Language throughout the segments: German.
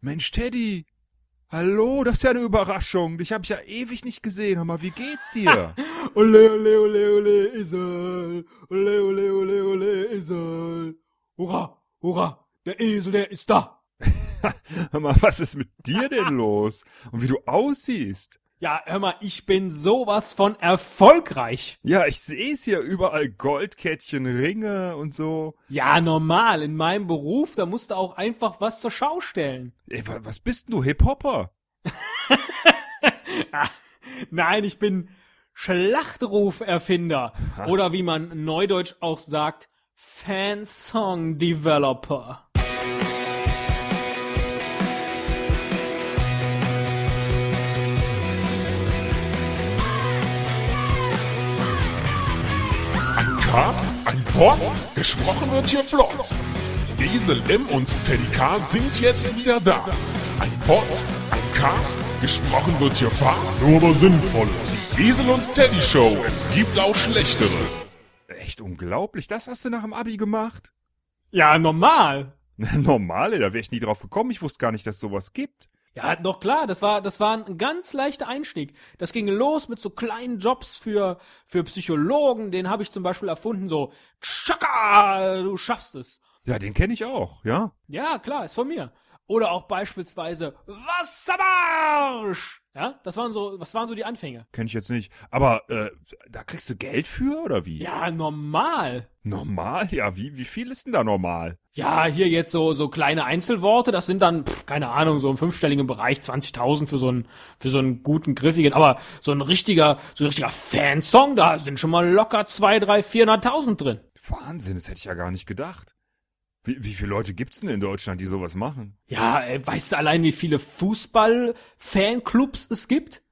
Mensch, Teddy. Hallo, das ist ja eine Überraschung. Dich habe ich ja ewig nicht gesehen. Hör mal, wie geht's dir? Ole, ole, ole, ole, Esel. Ole, ole, ole, ole, Esel. Hurra, hurra, der Esel, der ist da. Hör mal, was ist mit dir denn los? Und wie du aussiehst? Ja, hör mal, ich bin sowas von erfolgreich. Ja, ich sehe es hier überall Goldkettchen, Ringe und so. Ja, normal. In meinem Beruf, da musst du auch einfach was zur Schau stellen. Ey, wa- was bist denn du, Hip-Hopper? Nein, ich bin Schlachtruf-Erfinder. Oder wie man neudeutsch auch sagt, Fansong-Developer. Ein Cast, ein Pod, gesprochen wird hier flott. Esel M und Teddy K sind jetzt wieder da. Ein Pod, ein Cast, gesprochen wird hier fast, nur aber sinnvoll. Die Esel und Teddy Show, es gibt auch schlechtere. Echt unglaublich. Das hast du nach dem Abi gemacht? Ja, normal. Normal, ey, da wäre ich nie drauf gekommen. Ich wusste gar nicht, dass es sowas gibt. Ja, doch klar, das war, das war ein ganz leichter Einstieg. Das ging los mit so kleinen Jobs für, für Psychologen, den habe ich zum Beispiel erfunden, so, Tschakka, du schaffst es. Ja, den kenne ich auch, ja. Ja, klar, ist von mir. Oder auch beispielsweise Wassermarsch. Ja, das waren so, was waren so die Anfänge? Kenne ich jetzt nicht. Aber äh, da kriegst du Geld für oder wie? Ja, normal. Normal? Ja, wie, wie viel ist denn da normal? Ja, hier jetzt so, so kleine Einzelworte, das sind dann, pff, keine Ahnung, so im fünfstelligen Bereich 20.000 für so einen, für so einen guten, griffigen, aber so ein richtiger, so ein richtiger Fansong, da sind schon mal locker 2, 3, 400.000 drin. Wahnsinn, das hätte ich ja gar nicht gedacht. Wie, wie viele Leute gibt's denn in Deutschland, die sowas machen? Ja, äh, weißt du allein, wie viele Fußball-Fanclubs es gibt?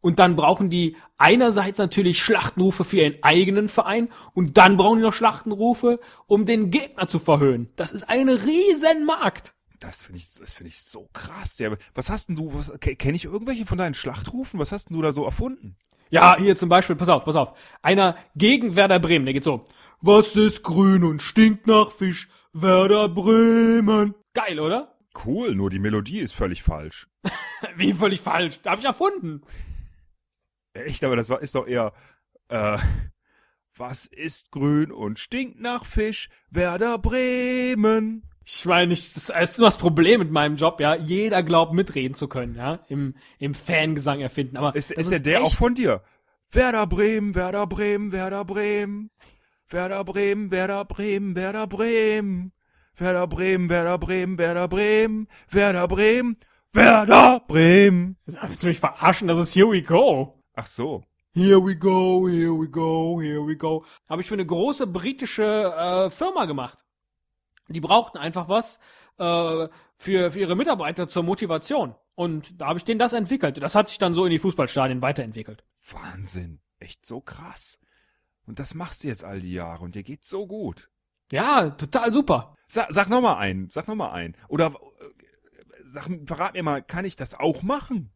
Und dann brauchen die einerseits natürlich Schlachtenrufe für ihren eigenen Verein und dann brauchen die noch Schlachtenrufe, um den Gegner zu verhöhnen. Das ist ein Riesenmarkt. Das finde ich, das finde ich so krass. Ja, was hast denn du, was, kenne ich irgendwelche von deinen Schlachtrufen? Was hast denn du da so erfunden? Ja, hier zum Beispiel, pass auf, pass auf. Einer gegen Werder Bremen, der geht so. Was ist grün und stinkt nach Fisch? Werder Bremen. Geil, oder? Cool, nur die Melodie ist völlig falsch. Wie völlig falsch. Da hab ich erfunden. Echt, aber das war, ist doch eher, äh, was ist grün und stinkt nach Fisch? Werder Bremen. Ich meine, ich, das ist nur das Problem mit meinem Job, ja. Jeder glaubt, mitreden zu können, ja. Im, im Fangesang erfinden. Aber Ist, ist der der echt- auch von dir? Werder Bremen, Werder Bremen, Werder Bremen. Werder Bremen, Werder Bremen, Werder Bremen. Werder Bremen, Werder Bremen, Werder Bremen. Werder Bremen, Werder Bremen. Willst du mich verarschen? Das ist Here We Go. Ach so. Here we go, here we go, here we go. Habe ich für eine große britische äh, Firma gemacht. Die brauchten einfach was äh, für, für ihre Mitarbeiter zur Motivation. Und da habe ich denen das entwickelt. Das hat sich dann so in die Fußballstadien weiterentwickelt. Wahnsinn. Echt so krass. Und das machst du jetzt all die Jahre und dir geht's so gut. Ja, total super. Sag, sag noch mal einen, sag noch mal einen. Oder äh, sag, verrat mir mal, kann ich das auch machen?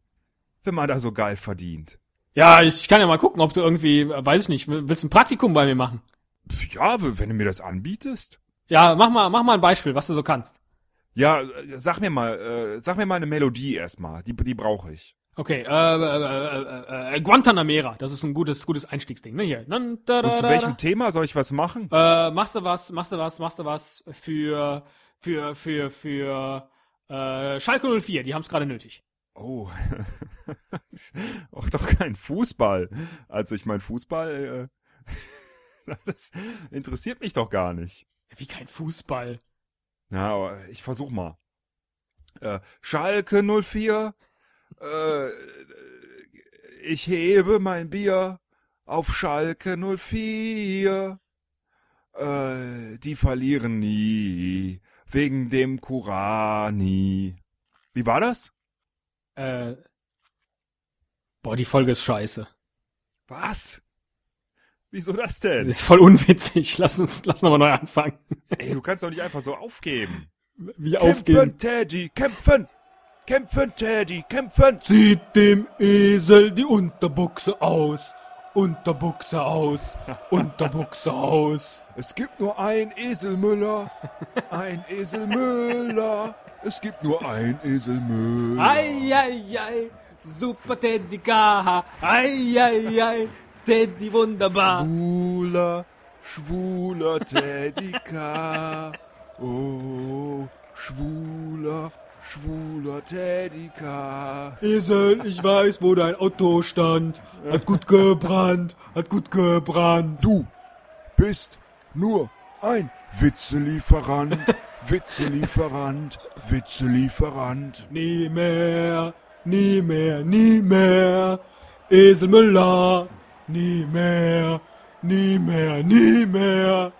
Wenn man da so geil verdient. Ja, ich kann ja mal gucken, ob du irgendwie, äh, weiß ich nicht, willst ein Praktikum bei mir machen? Ja, wenn du mir das anbietest. Ja, mach mal, mach mal ein Beispiel, was du so kannst. Ja, äh, sag mir mal, äh, sag mir mal eine Melodie erstmal. Die, die brauche ich. Okay, äh, äh, äh, äh, Guantanamera, das ist ein gutes, gutes Einstiegsding, ne, hier. Und zu welchem. Thema soll ich was machen? Äh, machst du was, machst du was, machst du was für, für, für, für, äh, Schalke 04, die haben es gerade nötig. Oh. Auch doch kein Fußball. Also ich mein Fußball, äh, das interessiert mich doch gar nicht. Wie kein Fußball. Na, ich versuch mal. Äh, Schalke 04. Äh, ich hebe mein Bier auf Schalke 04. Äh, die verlieren nie wegen dem Kurani. Wie war das? Äh, boah, die Folge ist scheiße. Was? Wieso das denn? Ist voll unwitzig. Lass uns, lass noch mal neu anfangen. Ey, du kannst doch nicht einfach so aufgeben. Wie Kämpfen, Teddy, kämpfen! Kämpfen, Teddy, kämpfen! Zieht dem Esel die Unterbuchse aus. Unterbuchse aus. Unterbuchse aus. Es gibt nur ein Eselmüller, ein Eselmüller. Es gibt nur ein Esel Müller. Ei, ei, ei, super Teddy K. Ei, ei, ei, Teddy wunderbar. Schwuler, schwuler Teddy K. Oh, schwuler, schwuler Teddy K. Esel, ich weiß, wo dein Auto stand. Hat gut gebrannt, hat gut gebrannt. Du bist nur ein Witzelieferant, Witzelieferant, Witzelieferant. Nie mehr, nie mehr, nie mehr. Esel Müller, nie mehr, nie mehr, nie mehr.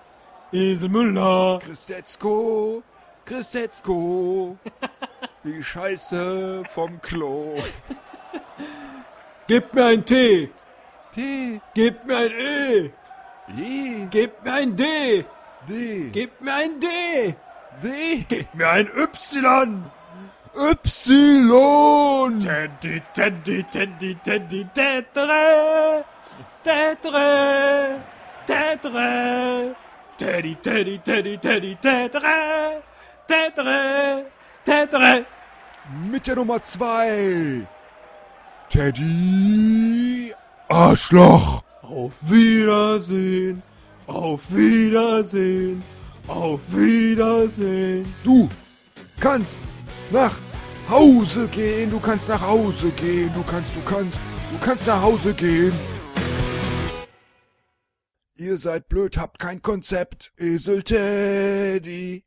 Esel Müller. Christetzko, Christetzko, die Scheiße vom Klo. Gib mir ein T, T, gib mir ein E, E, gib mir ein D, D, gib mir ein D, D, gib mir ein Y. Y. Teddy, Teddy, Teddy, Teddy, Tetre, Tetre, Tetre, Teddy, Teddy, Teddy, Teddy, Tetre, Tetre, Tetre. Mit der Nummer zwei. Teddy Arschloch. Auf Wiedersehen, auf Wiedersehen, auf Wiedersehen. Du kannst nach Hause gehen. Du kannst nach Hause gehen. Du kannst, du kannst, du kannst nach Hause gehen. Ihr seid blöd, habt kein Konzept. Esel Teddy,